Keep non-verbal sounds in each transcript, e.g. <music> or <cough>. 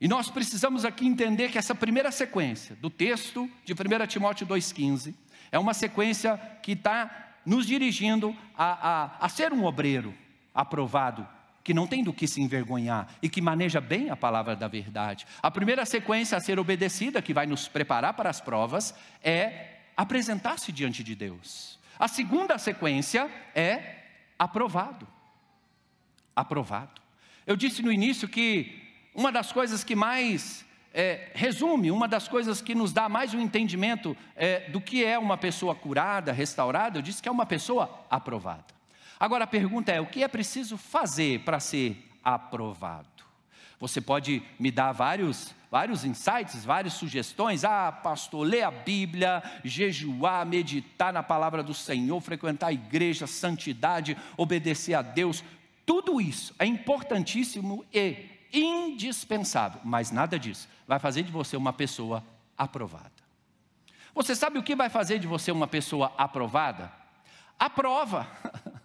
E nós precisamos aqui entender que essa primeira sequência do texto de 1 Timóteo 2,15 é uma sequência que está nos dirigindo a, a, a ser um obreiro aprovado, que não tem do que se envergonhar e que maneja bem a palavra da verdade. A primeira sequência a ser obedecida, que vai nos preparar para as provas, é apresentar-se diante de Deus. A segunda sequência é aprovado. Aprovado. Eu disse no início que uma das coisas que mais é, resume, uma das coisas que nos dá mais um entendimento é, do que é uma pessoa curada, restaurada, eu disse que é uma pessoa aprovada. Agora a pergunta é: o que é preciso fazer para ser aprovado? Você pode me dar vários, vários insights, várias sugestões. Ah, pastor, ler a Bíblia, jejuar, meditar na palavra do Senhor, frequentar a igreja, santidade, obedecer a Deus. Tudo isso é importantíssimo e indispensável, mas nada disso vai fazer de você uma pessoa aprovada. Você sabe o que vai fazer de você uma pessoa aprovada? A prova. <laughs>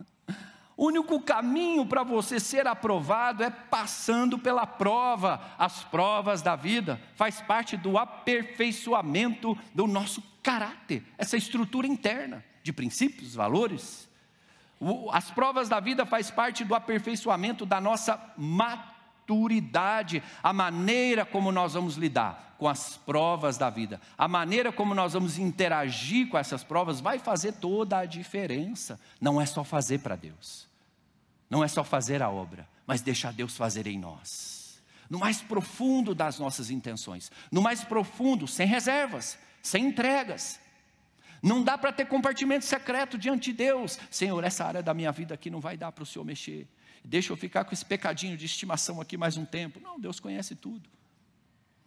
O único caminho para você ser aprovado é passando pela prova. As provas da vida faz parte do aperfeiçoamento do nosso caráter, essa estrutura interna de princípios, valores. As provas da vida faz parte do aperfeiçoamento da nossa maturidade maturidade, a maneira como nós vamos lidar com as provas da vida, a maneira como nós vamos interagir com essas provas vai fazer toda a diferença. Não é só fazer para Deus, não é só fazer a obra, mas deixar Deus fazer em nós, no mais profundo das nossas intenções, no mais profundo, sem reservas, sem entregas. Não dá para ter compartimento secreto diante de Deus. Senhor, essa área da minha vida aqui não vai dar para o Senhor mexer deixa eu ficar com esse pecadinho de estimação aqui mais um tempo. Não, Deus conhece tudo.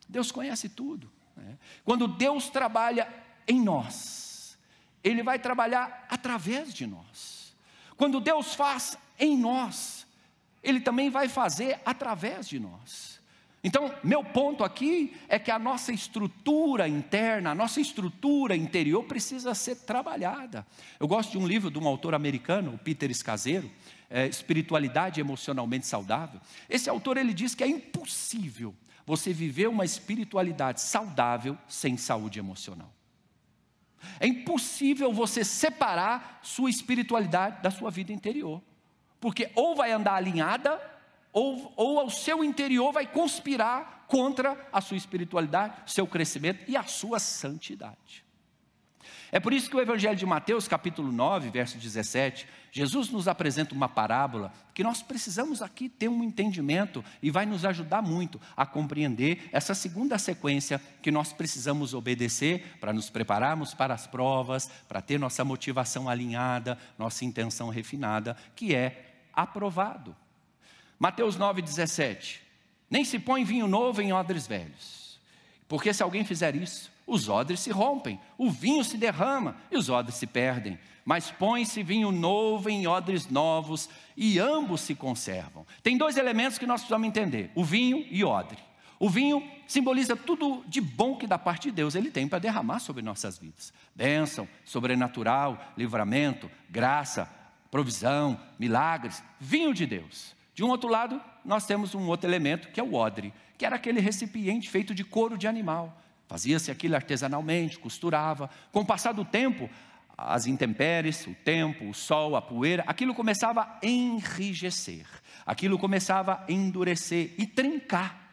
Deus conhece tudo. Né? Quando Deus trabalha em nós, Ele vai trabalhar através de nós. Quando Deus faz em nós, Ele também vai fazer através de nós. Então, meu ponto aqui é que a nossa estrutura interna, a nossa estrutura interior precisa ser trabalhada. Eu gosto de um livro de um autor americano, Peter Escaseiro, é, espiritualidade emocionalmente saudável. Esse autor ele diz que é impossível você viver uma espiritualidade saudável sem saúde emocional. É impossível você separar sua espiritualidade da sua vida interior, porque ou vai andar alinhada, ou, ou o seu interior vai conspirar contra a sua espiritualidade, seu crescimento e a sua santidade. É por isso que o Evangelho de Mateus, capítulo 9, verso 17, Jesus nos apresenta uma parábola que nós precisamos aqui ter um entendimento e vai nos ajudar muito a compreender essa segunda sequência que nós precisamos obedecer para nos prepararmos para as provas, para ter nossa motivação alinhada, nossa intenção refinada, que é aprovado. Mateus 9, 17. Nem se põe vinho novo em odres velhos, porque se alguém fizer isso, os odres se rompem, o vinho se derrama e os odres se perdem. Mas põe-se vinho novo em odres novos e ambos se conservam. Tem dois elementos que nós precisamos entender: o vinho e o odre. O vinho simboliza tudo de bom que da parte de Deus ele tem para derramar sobre nossas vidas: bênção, sobrenatural, livramento, graça, provisão, milagres. Vinho de Deus. De um outro lado, nós temos um outro elemento que é o odre, que era aquele recipiente feito de couro de animal Fazia-se aquilo artesanalmente, costurava. Com o passar do tempo, as intempéries, o tempo, o sol, a poeira, aquilo começava a enrijecer, aquilo começava a endurecer e trincar.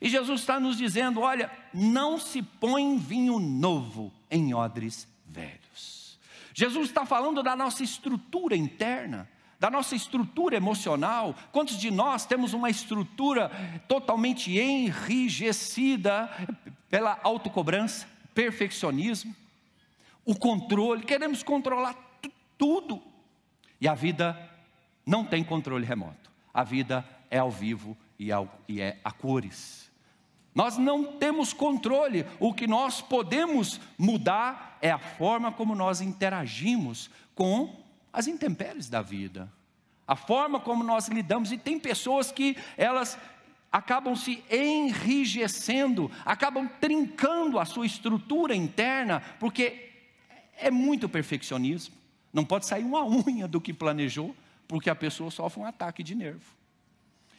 E Jesus está nos dizendo: olha, não se põe vinho novo em odres velhos. Jesus está falando da nossa estrutura interna da nossa estrutura emocional. Quantos de nós temos uma estrutura totalmente enrijecida pela autocobrança, perfeccionismo, o controle? Queremos controlar tudo. E a vida não tem controle remoto. A vida é ao vivo e é a cores. Nós não temos controle, o que nós podemos mudar é a forma como nós interagimos com as intempéries da vida, a forma como nós lidamos, e tem pessoas que elas acabam se enrijecendo, acabam trincando a sua estrutura interna, porque é muito perfeccionismo. Não pode sair uma <laughs> unha do que planejou, porque a pessoa sofre um ataque de nervo.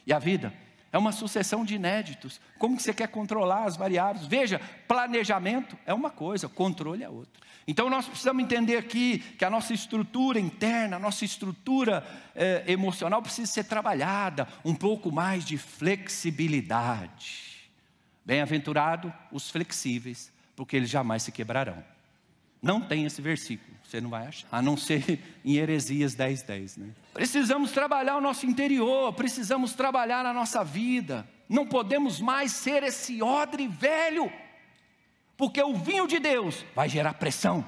E a vida, É uma sucessão de inéditos. Como que você quer controlar as variáveis? Veja, planejamento é uma coisa, controle é outra. Então nós precisamos entender aqui que a nossa estrutura interna, a nossa estrutura eh, emocional precisa ser trabalhada, um pouco mais de flexibilidade. Bem-aventurado os flexíveis, porque eles jamais se quebrarão. Não tem esse versículo, você não vai achar, a não ser <laughs> em Heresias 10, 10. Né? Precisamos trabalhar o nosso interior, precisamos trabalhar a nossa vida. Não podemos mais ser esse odre velho, porque o vinho de Deus vai gerar pressão.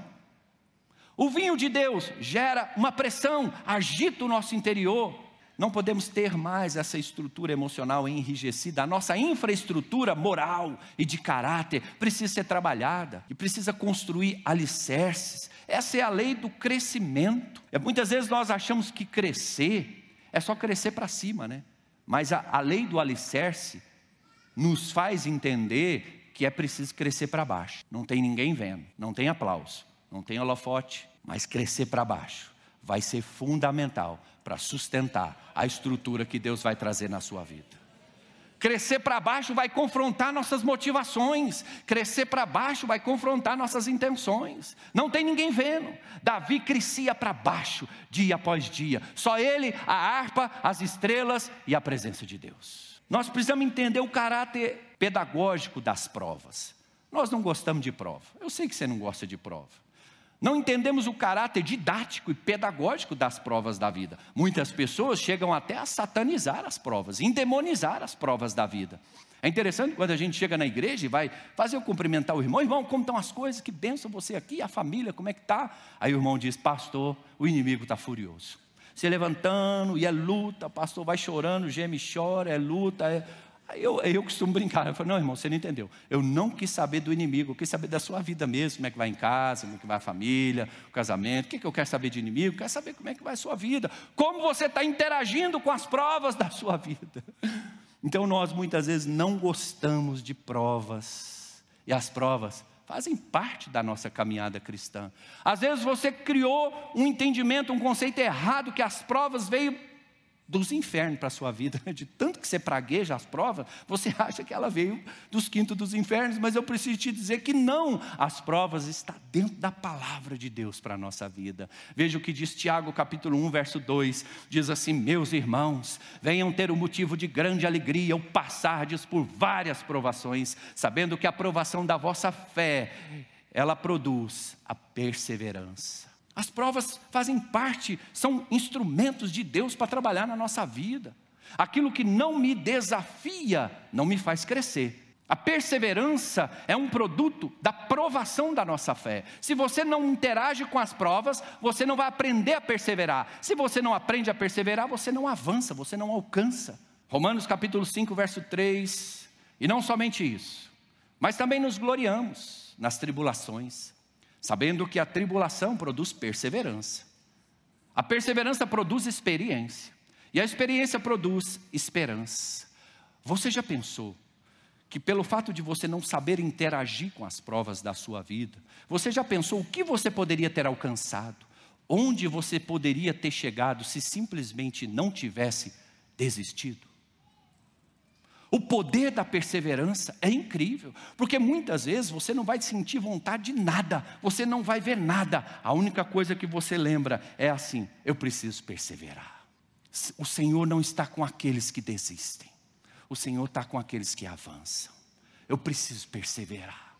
O vinho de Deus gera uma pressão, agita o nosso interior. Não podemos ter mais essa estrutura emocional enrijecida. A nossa infraestrutura moral e de caráter precisa ser trabalhada e precisa construir alicerces. Essa é a lei do crescimento. É, muitas vezes nós achamos que crescer é só crescer para cima, né? Mas a, a lei do alicerce nos faz entender que é preciso crescer para baixo. Não tem ninguém vendo, não tem aplauso, não tem holofote, mas crescer para baixo vai ser fundamental para sustentar a estrutura que Deus vai trazer na sua vida. Crescer para baixo vai confrontar nossas motivações, crescer para baixo vai confrontar nossas intenções. Não tem ninguém vendo. Davi crescia para baixo, dia após dia. Só ele, a harpa, as estrelas e a presença de Deus. Nós precisamos entender o caráter pedagógico das provas. Nós não gostamos de prova. Eu sei que você não gosta de prova. Não entendemos o caráter didático e pedagógico das provas da vida. Muitas pessoas chegam até a satanizar as provas, endemonizar as provas da vida. É interessante quando a gente chega na igreja e vai fazer eu cumprimentar o irmão, irmão, como estão as coisas? Que benção você aqui, a família, como é que está? Aí o irmão diz, pastor, o inimigo está furioso. Se levantando e é luta, pastor vai chorando, geme e chora, é luta, é eu, eu costumo brincar, eu falo, não, irmão, você não entendeu. Eu não quis saber do inimigo, eu quis saber da sua vida mesmo, como é que vai em casa, como é que vai a família, o casamento. O que, que eu quero saber de inimigo? Eu quero saber como é que vai a sua vida, como você está interagindo com as provas da sua vida. <laughs> Então nós muitas vezes não gostamos de provas, e as provas fazem parte da nossa caminhada cristã. Às vezes você criou um entendimento, um conceito errado que as provas veio dos infernos para a sua vida. De tanto que você pragueja as provas, você <laughs> acha que ela veio dos quintos dos infernos, mas eu preciso te dizer que não. As provas estão dentro da palavra de Deus para a nossa vida. Veja o que diz Tiago, capítulo 1, verso 2. Diz assim: Meus irmãos, venham ter o um motivo de grande alegria ao passardes por várias provações, sabendo que a provação da vossa fé, ela produz a perseverança. As provas fazem parte, são instrumentos de Deus para trabalhar na nossa vida. Aquilo que não me desafia não me faz crescer. A perseverança é um produto da provação da nossa fé. Se você não interage com as provas, você não vai aprender a perseverar. Se você não aprende a perseverar, você não avança, você não alcança. Romanos capítulo 5, verso 3. E não somente isso, mas também nos gloriamos nas tribulações sabendo que a tribulação produz perseverança. A perseverança produz experiência, e a experiência produz esperança. Você já pensou que, pelo fato de você não saber interagir com as provas da sua vida, você já pensou o que você poderia ter alcançado, onde você poderia ter chegado se simplesmente não tivesse desistido? O poder da perseverança é incrível, porque muitas vezes você não vai sentir vontade de nada, você não vai ver nada, a única coisa que você lembra é assim: eu preciso perseverar. O Senhor não está com aqueles que desistem, o Senhor está com aqueles que avançam. Eu preciso perseverar,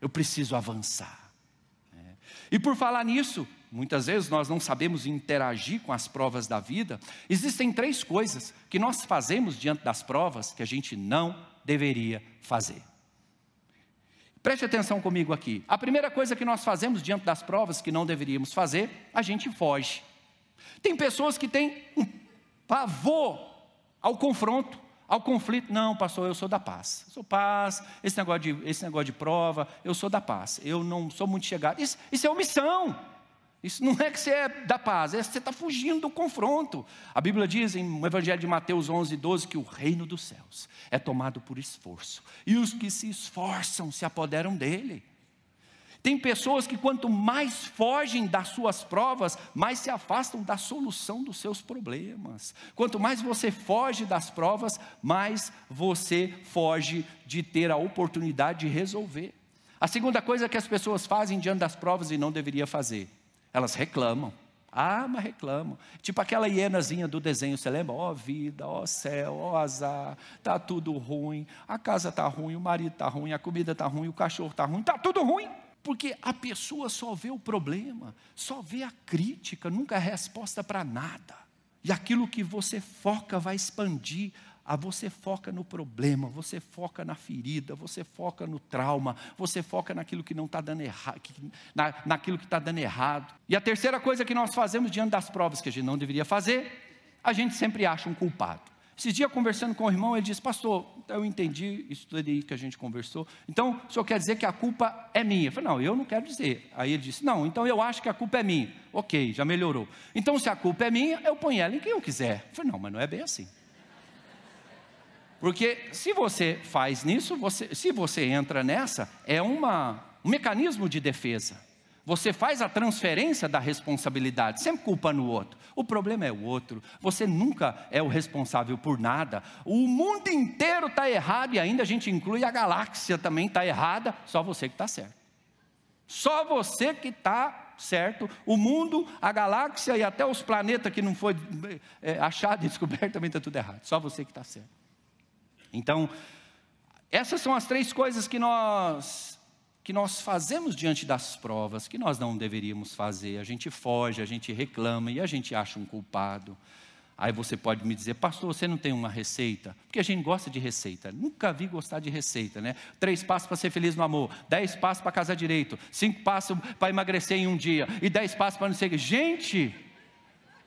eu preciso avançar. É. E por falar nisso, muitas vezes nós não sabemos interagir com as provas da vida, existem três coisas que nós fazemos diante das provas que a gente não deveria fazer. Preste atenção comigo aqui. A primeira coisa que nós fazemos diante das provas que não deveríamos fazer, a gente foge. Tem pessoas que têm um pavor ao confronto, ao conflito. Não, pastor, eu sou da paz. Eu sou paz, esse negócio de, esse negócio de prova, eu sou da paz. Eu não sou muito chegado. Isso, isso é omissão. Isso não é que você é da paz, é que você está fugindo do confronto. A Bíblia diz em Evangelho de Mateus 11, 12 que o reino dos céus é tomado por esforço, e os que se esforçam se apoderam dele. Tem pessoas que, quanto mais fogem das suas provas, mais se afastam da solução dos seus problemas. Quanto mais você foge das provas, mais você foge de ter a oportunidade de resolver. A segunda coisa que as pessoas fazem diante das provas e não deveria fazer, elas reclamam. Ah, mas reclamam. Tipo aquela hienazinha do desenho, você lembra? Ó oh, vida, ó oh, céu, ó oh, azar, tá tudo ruim, a casa tá ruim, o marido tá ruim, a comida tá ruim, o cachorro tá ruim, tá tudo ruim. Porque a pessoa só vê o problema, só vê a crítica, nunca a resposta para nada. E aquilo que você foca vai expandir. A você foca no problema, você foca na ferida, você foca no trauma, você foca naquilo que não está dando errado, na, naquilo que está dando errado. E a terceira coisa que nós fazemos diante das provas que a gente não deveria fazer, a gente sempre acha um culpado. Esses dias conversando com o irmão, ele disse, pastor, eu entendi isso tudo aí que a gente conversou. Então, o senhor quer dizer que a culpa é minha? Eu falei, não, eu não quero dizer. Aí ele disse, não, então eu acho que a culpa é minha. Ok, já melhorou. Então, se a culpa é minha, eu ponho ela em quem eu quiser. Eu falei, não, mas não é bem assim. Porque se você faz nisso, você, se você entra nessa, é uma, um mecanismo de defesa. Você faz a transferência da responsabilidade, sempre culpando o outro. O problema é o outro. Você nunca é o responsável por nada. O mundo inteiro está errado e ainda a gente inclui a galáxia também está errada. Só você que está certo. Só você que está certo. O mundo, a galáxia e até os planetas que não foi é, achado e descoberto também está tudo errado. Só você que está certo. Então, essas são as três coisas que nós que nós fazemos diante das provas que nós não deveríamos fazer. A gente foge, a gente reclama e a gente acha um culpado. Aí você pode me dizer, pastor, você não tem uma receita? Porque a gente gosta de receita. Nunca vi gostar de receita, né? Três passos para ser feliz no amor, dez passos para casar direito, cinco passos para emagrecer em um dia e dez passos para não ser. Gente,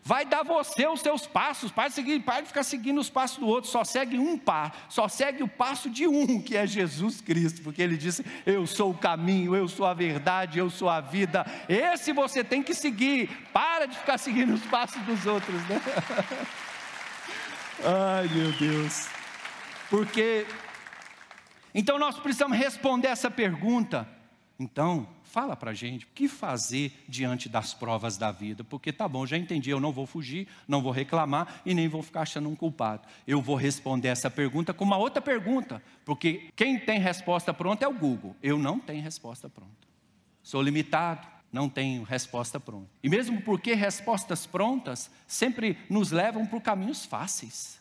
vai dar você os seus passos. Para de, seguir, para de ficar seguindo os passos do outro, só segue um par, só segue o passo de um, que é Jesus Cristo, porque ele disse: Eu sou o caminho, eu sou a verdade, eu sou a vida. Esse você tem que seguir. Para de ficar seguindo os passos dos outros, né? <laughs> Ai, meu Deus. Porque então nós precisamos responder essa pergunta. Então, fala para a gente o que fazer diante das provas da vida, porque tá bom, já entendi, eu não vou fugir, não vou reclamar e nem vou ficar achando um culpado. Eu vou responder essa pergunta com uma outra pergunta, porque quem tem resposta pronta é o Google, eu não tenho resposta pronta. Sou limitado, não tenho resposta pronta. E mesmo porque respostas prontas sempre nos levam por caminhos fáceis.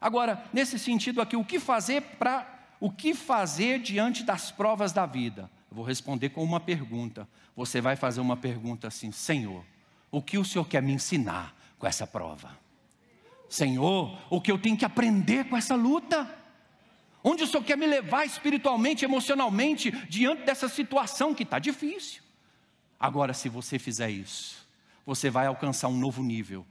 Agora, nesse sentido aqui, o que fazer para o que fazer diante das provas da vida? Eu vou responder com uma pergunta. Você vai fazer uma pergunta assim: Senhor, o que o Senhor quer me ensinar com essa prova? Senhor, o que eu tenho que aprender com essa luta? Onde o Senhor quer me levar espiritualmente, emocionalmente, diante dessa situação que está difícil? Agora, se você fizer isso, você vai alcançar um novo nível,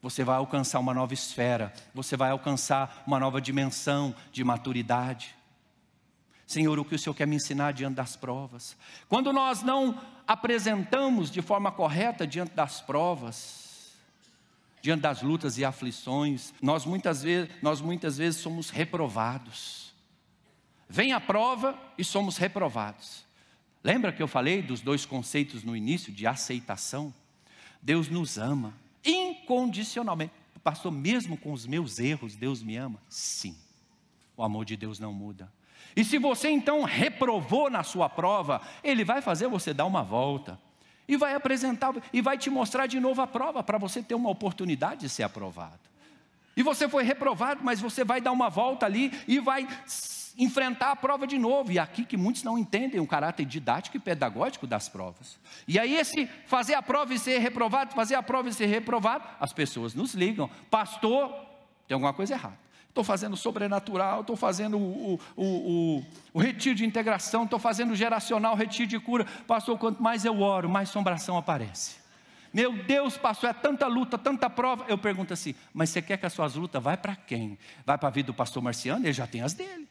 você vai alcançar uma nova esfera, você vai alcançar uma nova dimensão de maturidade. Senhor, o que o Senhor quer me ensinar diante das provas? Quando nós não apresentamos de forma correta diante das provas, diante das lutas e aflições, nós muitas vezes, nós muitas vezes somos reprovados. Vem a prova e somos reprovados. Lembra que eu falei dos dois conceitos no início de aceitação? Deus nos ama incondicionalmente. Pastor, mesmo com os meus erros, Deus me ama? Sim. O amor de Deus não muda. E se você então reprovou na sua prova, ele vai fazer você dar uma volta e vai apresentar e vai te mostrar de novo a prova para você ter uma oportunidade de ser aprovado. E você foi reprovado, mas você vai dar uma volta ali e vai enfrentar a prova de novo. E aqui que muitos não entendem o caráter didático e pedagógico das provas. E aí esse fazer a prova e ser reprovado, fazer a prova e ser reprovado, as pessoas nos ligam, pastor, tem alguma coisa errada estou fazendo sobrenatural, estou fazendo o, o, o, o, retiro de integração, estou fazendo geracional, retiro de cura. Pastor, quanto mais eu oro, mais sombração aparece. Meu Deus, pastor, é tanta luta, tanta prova. Eu pergunto assim, mas você quer que as suas lutas vai para quem? Vai para a vida do pastor Marciano? Ele já tem as dele.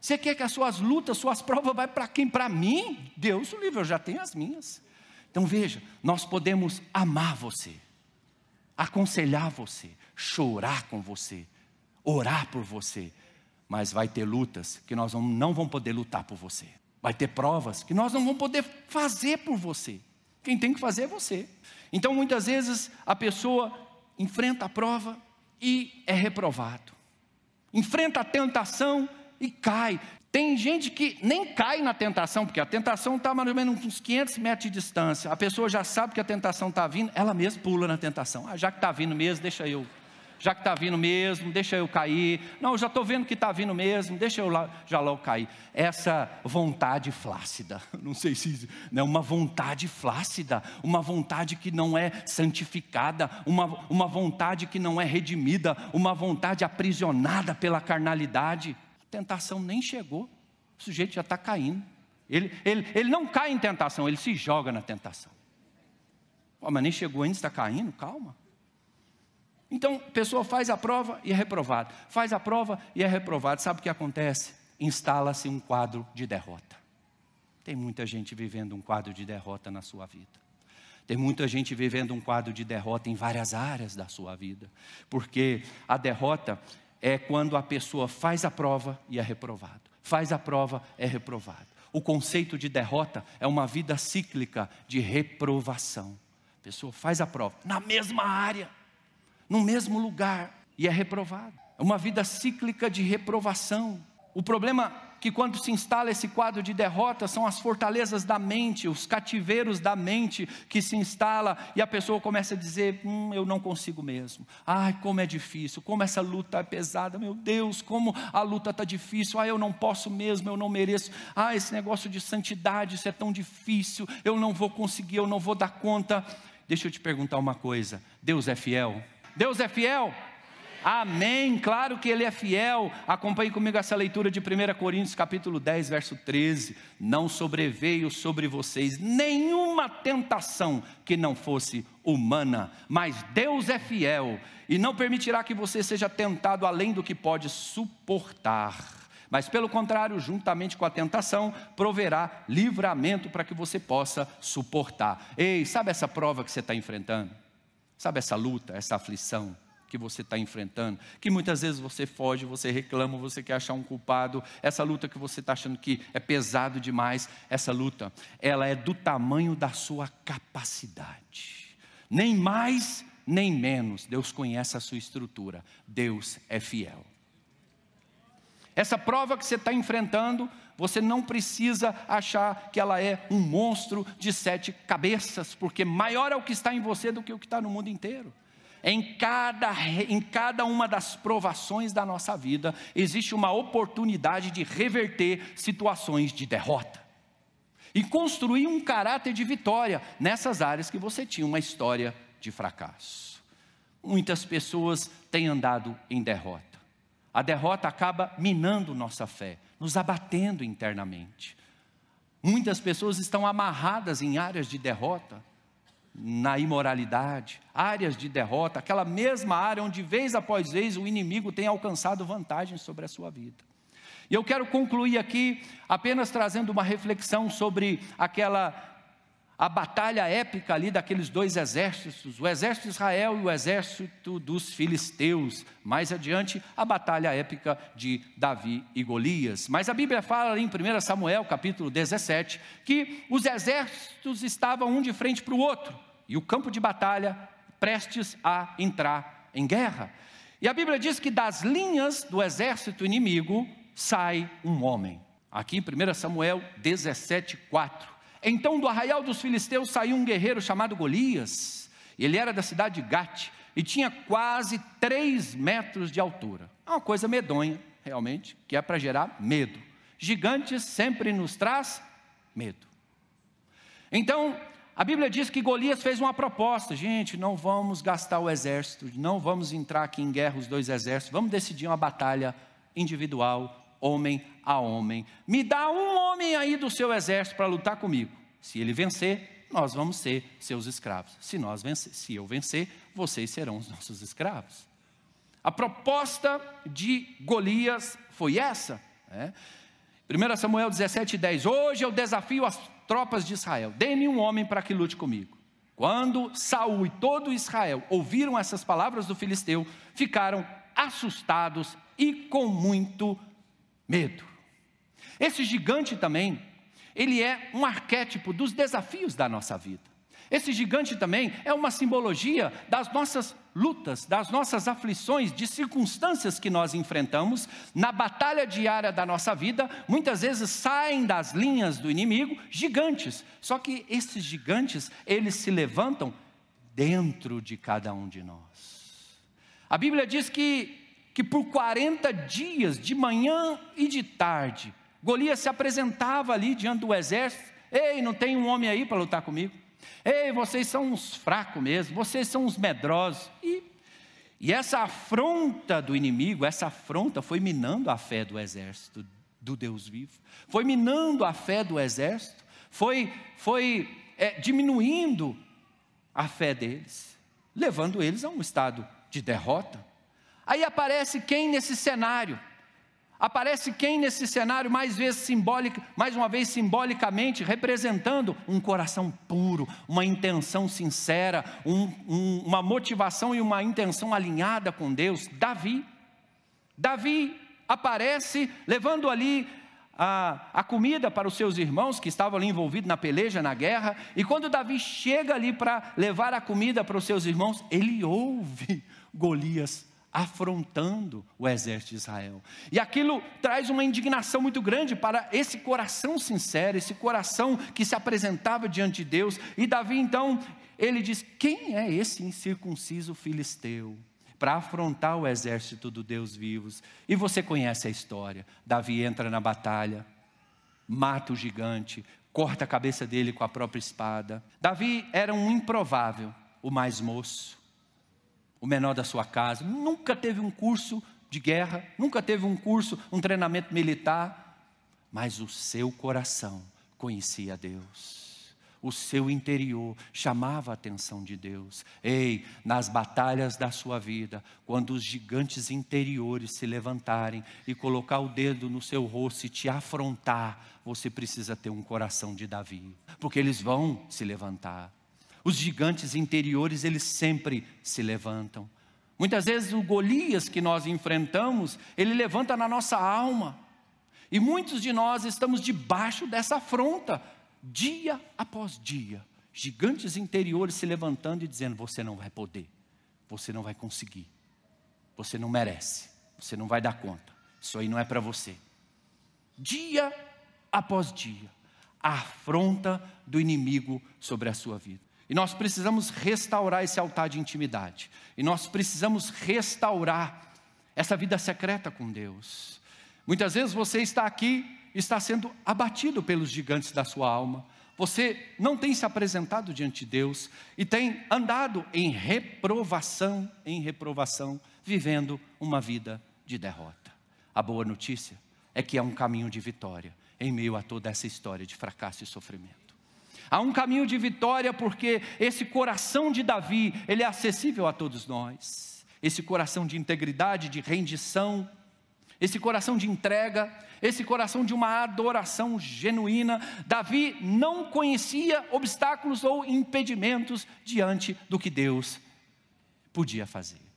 Você quer que as suas lutas, suas provas vai para quem? Para mim? Deus o livre, eu já tenho as minhas. Então veja, nós podemos amar você, aconselhar você, chorar com você, orar por você, mas vai ter lutas que nós não vamos poder lutar por você. Vai ter provas que nós não vamos poder fazer por você. Quem tem que fazer é você. Então, muitas vezes, a pessoa enfrenta a prova e é reprovado. Enfrenta a tentação e cai. Tem gente que nem cai na tentação, porque a tentação está mais ou menos uns 500 metros de distância. A pessoa já sabe que a tentação está vindo, ela mesma pula na tentação. Ah, já que está vindo mesmo, deixa eu já que está vindo mesmo, deixa eu cair. Não, já estou vendo que está vindo mesmo, deixa eu lá, já logo cair. Essa vontade flácida, <laughs> não sei se é uma vontade flácida, uma vontade que não é santificada, uma, uma vontade que não é redimida, uma vontade aprisionada pela carnalidade. A tentação nem chegou, o sujeito já está caindo. Ele, ele, ele não cai em tentação, ele se joga na tentação. Oh, mas nem chegou ainda, está caindo, calma. Então, a pessoa faz a prova e é reprovado. Faz a prova e é reprovado. Sabe o que acontece? Instala-se um quadro de derrota. Tem muita gente vivendo um quadro de derrota na sua vida. Tem muita gente vivendo um quadro de derrota em várias áreas da sua vida. Porque a derrota é quando a pessoa faz a prova e é reprovado. Faz a prova, é reprovado. O conceito de derrota é uma vida cíclica de reprovação. A pessoa faz a prova na mesma área no mesmo lugar e é reprovado. É uma vida cíclica de reprovação. O problema é que quando se instala esse quadro de derrota são as fortalezas da mente, os cativeiros da mente que se instala e a pessoa começa a dizer: hum, eu não consigo mesmo. Ai, como é difícil, como essa luta é pesada, meu Deus, como a luta está difícil. Ai, eu não posso mesmo, eu não mereço. Ah, esse negócio de santidade, isso é tão difícil, eu não vou conseguir, eu não vou dar conta. Deixa eu te perguntar uma coisa: Deus é fiel? Deus é fiel? Amém, claro que Ele é fiel. Acompanhe comigo essa leitura de 1 Coríntios, capítulo 10, verso 13. Não sobreveio sobre vocês nenhuma tentação que não fosse humana, mas Deus é fiel e não permitirá que você seja tentado além do que pode suportar. Mas, pelo contrário, juntamente com a tentação, proverá livramento para que você possa suportar. Ei, sabe essa prova que você está enfrentando? Sabe essa luta, essa aflição que você está enfrentando, que muitas vezes você foge, você reclama, você quer achar um culpado, essa luta que você está achando que é pesado demais, essa luta, ela é do tamanho da sua capacidade, nem mais nem menos. Deus conhece a sua estrutura, Deus é fiel. Essa prova que você está enfrentando, você não precisa achar que ela é um monstro de sete cabeças, porque maior é o que está em você do que o que está no mundo inteiro. Em cada, em cada uma das provações da nossa vida, existe uma oportunidade de reverter situações de derrota e construir um caráter de vitória nessas áreas que você tinha uma história de fracasso. Muitas pessoas têm andado em derrota. A derrota acaba minando nossa fé, nos abatendo internamente. Muitas pessoas estão amarradas em áreas de derrota, na imoralidade, áreas de derrota, aquela mesma área onde vez após vez o inimigo tem alcançado vantagem sobre a sua vida. E eu quero concluir aqui apenas trazendo uma reflexão sobre aquela a batalha épica ali daqueles dois exércitos, o exército de Israel e o exército dos filisteus. Mais adiante, a batalha épica de Davi e Golias. Mas a Bíblia fala ali em 1 Samuel, capítulo 17, que os exércitos estavam um de frente para o outro e o campo de batalha prestes a entrar em guerra. E a Bíblia diz que das linhas do exército inimigo sai um homem. Aqui em 1 Samuel 17, 4. Então do arraial dos filisteus saiu um guerreiro chamado Golias. Ele era da cidade de Gate e tinha quase três metros de altura. É uma coisa medonha, realmente, que é para gerar medo. Gigantes sempre nos traz medo. Então, a Bíblia diz que Golias fez uma proposta: gente, não vamos gastar o exército, não vamos entrar aqui em guerra os dois exércitos, vamos decidir uma batalha individual, homem a homem. Me dá um homem aí do seu exército para lutar comigo. Se ele vencer, nós vamos ser seus escravos. Se nós vencer, se eu vencer, vocês serão os nossos escravos. A proposta de Golias foi essa. Né? 1 Samuel 17, 10. Hoje eu desafio as tropas de Israel. Dê-me um homem para que lute comigo. Quando Saul e todo Israel ouviram essas palavras do filisteu, ficaram assustados e com muito medo. Esse gigante também, ele é um arquétipo dos desafios da nossa vida. Esse gigante também é uma simbologia das nossas lutas, das nossas aflições, de circunstâncias que nós enfrentamos na batalha diária da nossa vida. Muitas vezes saem das linhas do inimigo gigantes. Só que esses gigantes, eles se levantam dentro de cada um de nós. A Bíblia diz que, que por 40 dias, de manhã e de tarde, Golias se apresentava ali diante do exército. Ei, não tem um homem aí para lutar comigo? Ei, vocês são uns fracos mesmo, vocês são uns medrosos. E, e essa afronta do inimigo, essa afronta foi minando a fé do exército do Deus vivo, foi minando a fé do exército, foi, foi é, diminuindo a fé deles, levando eles a um estado de derrota. Aí aparece quem nesse cenário? Aparece quem nesse cenário, mais, vezes simbólica, mais uma vez simbolicamente, representando um coração puro, uma intenção sincera, um, um, uma motivação e uma intenção alinhada com Deus? Davi. Davi aparece levando ali a, a, comida para os seus irmãos que estavam ali envolvidos na peleja, na guerra, e quando Davi chega ali para levar a comida para os seus irmãos, ele ouve Golias afrontando o exército de Israel. E aquilo traz uma indignação muito grande para esse coração sincero, esse coração que se apresentava diante de Deus. E Davi então, ele diz: "Quem é esse incircunciso filisteu?" Para afrontar o exército do Deus vivos. E você conhece a história. Davi entra na batalha, mata o gigante, corta a cabeça dele com a própria espada. Davi era um improvável, o mais moço o menor da sua casa, nunca teve um curso de guerra, nunca teve um curso, um treinamento militar, mas o seu coração conhecia Deus. O seu interior chamava a atenção de Deus. Ei, nas batalhas da sua vida, quando os gigantes interiores se levantarem e colocar o dedo no seu rosto e te afrontar, você precisa ter um coração de Davi, porque eles vão se levantar. Os gigantes interiores, eles sempre se levantam. Muitas vezes o Golias que nós enfrentamos, ele levanta na nossa alma. E muitos de nós estamos debaixo dessa afronta, dia após dia. Gigantes interiores se levantando e dizendo: Você não vai poder, você não vai conseguir, você não merece, você não vai dar conta, isso aí não é para você. Dia após dia, a afronta do inimigo sobre a sua vida. E nós precisamos restaurar esse altar de intimidade. E nós precisamos restaurar essa vida secreta com Deus. Muitas vezes você está aqui, está sendo abatido pelos gigantes da sua alma. Você não tem se apresentado diante de Deus e tem andado em reprovação, em reprovação, vivendo uma vida de derrota. A boa notícia é que há um caminho de vitória em meio a toda essa história de fracasso e sofrimento. Há um caminho de vitória porque esse coração de Davi, ele é acessível a todos nós. Esse coração de integridade, de rendição, esse coração de entrega, esse coração de uma adoração genuína. Davi não conhecia obstáculos ou impedimentos diante do que Deus podia fazer.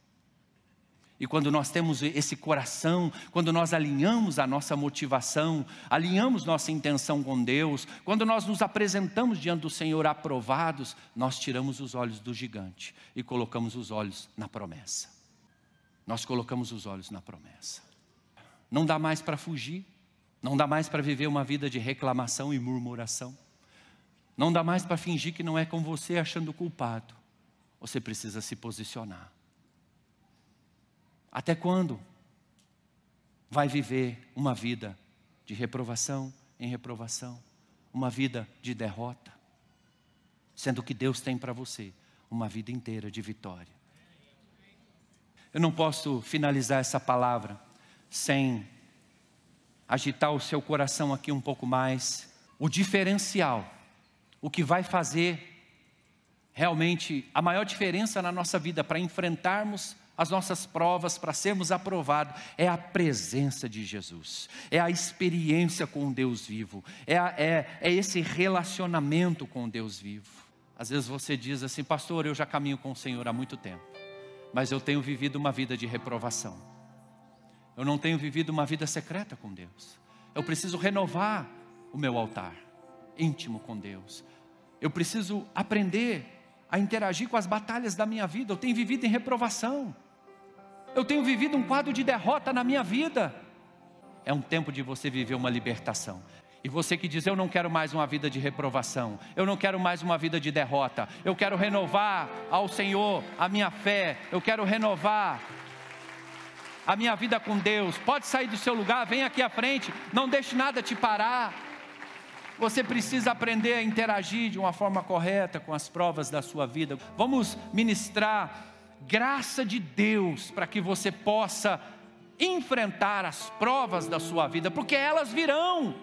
E quando nós temos esse coração, quando nós alinhamos a nossa motivação, alinhamos nossa intenção com Deus, quando nós nos apresentamos diante do Senhor aprovados, nós tiramos os olhos do gigante e colocamos os olhos na promessa. Nós colocamos os olhos na promessa. Não dá mais para fugir, não dá mais para viver uma vida de reclamação e murmuração. Não dá mais para fingir que não é com você achando culpado. Você precisa se posicionar. Até quando vai viver uma vida de reprovação em reprovação, uma vida de derrota, sendo que Deus tem para você uma vida inteira de vitória? Eu não posso finalizar essa palavra sem agitar o seu coração aqui um pouco mais. O diferencial, o que vai fazer realmente a maior diferença na nossa vida para enfrentarmos as nossas provas para sermos aprovados é a presença de Jesus, é a experiência com Deus vivo, é, é, é esse relacionamento com Deus vivo. Às vezes você diz assim, pastor, eu já caminho com o Senhor há muito tempo, mas eu tenho vivido uma vida de reprovação, eu não tenho vivido uma vida secreta com Deus, eu preciso renovar o meu altar, íntimo com Deus. Eu preciso aprender a interagir com as batalhas da minha vida. Eu tenho vivido em reprovação. Eu tenho vivido um quadro de derrota na minha vida. É um tempo de você viver uma libertação. E você que diz: Eu não quero mais uma vida de reprovação, eu não quero mais uma vida de derrota, eu quero renovar ao Senhor a minha fé, eu quero renovar a minha vida com Deus. Pode sair do seu lugar, vem aqui à frente, não deixe nada te parar. Você precisa aprender a interagir de uma forma correta com as provas da sua vida. Vamos ministrar graça de Deus para que você possa enfrentar as provas da sua vida, porque elas virão.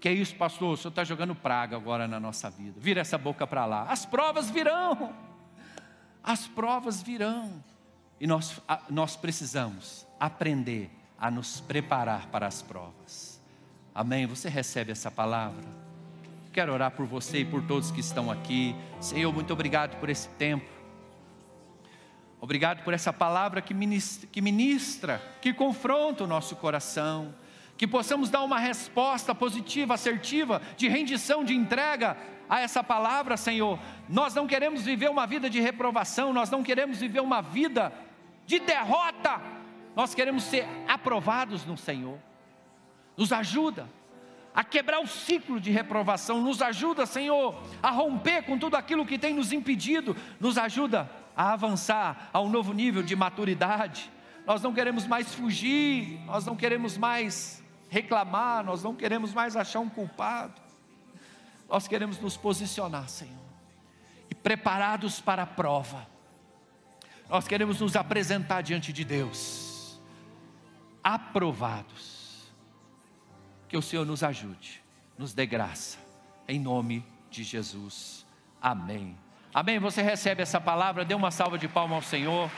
Que é isso, pastor? O senhor está jogando praga agora na nossa vida. Vira essa boca para lá. As provas virão. As provas virão. E nós, nós precisamos aprender a nos preparar para as provas. Amém? Você recebe essa palavra? Quero orar por você e por todos que estão aqui. Senhor, muito obrigado por esse tempo. Obrigado por essa palavra que ministra, que, ministra, que confronta o nosso coração. Que possamos dar uma resposta positiva, assertiva, de rendição, de entrega a essa palavra, Senhor. Nós não queremos viver uma vida de reprovação, nós não queremos viver uma vida de derrota. Nós queremos ser aprovados no Senhor. Nos ajuda a quebrar o ciclo de reprovação. Nos ajuda, Senhor, a romper com tudo aquilo que tem nos impedido. Nos ajuda a avançar a um novo nível de maturidade. Nós não queremos mais fugir, nós não queremos mais reclamar, nós não queremos mais achar um culpado. Nós queremos nos posicionar, Senhor, e preparados para a prova. Nós queremos nos apresentar diante de Deus, aprovados que o Senhor nos ajude, nos dê graça, em nome de Jesus. Amém. Amém. Você recebe essa palavra, dê uma salva de palmas ao Senhor.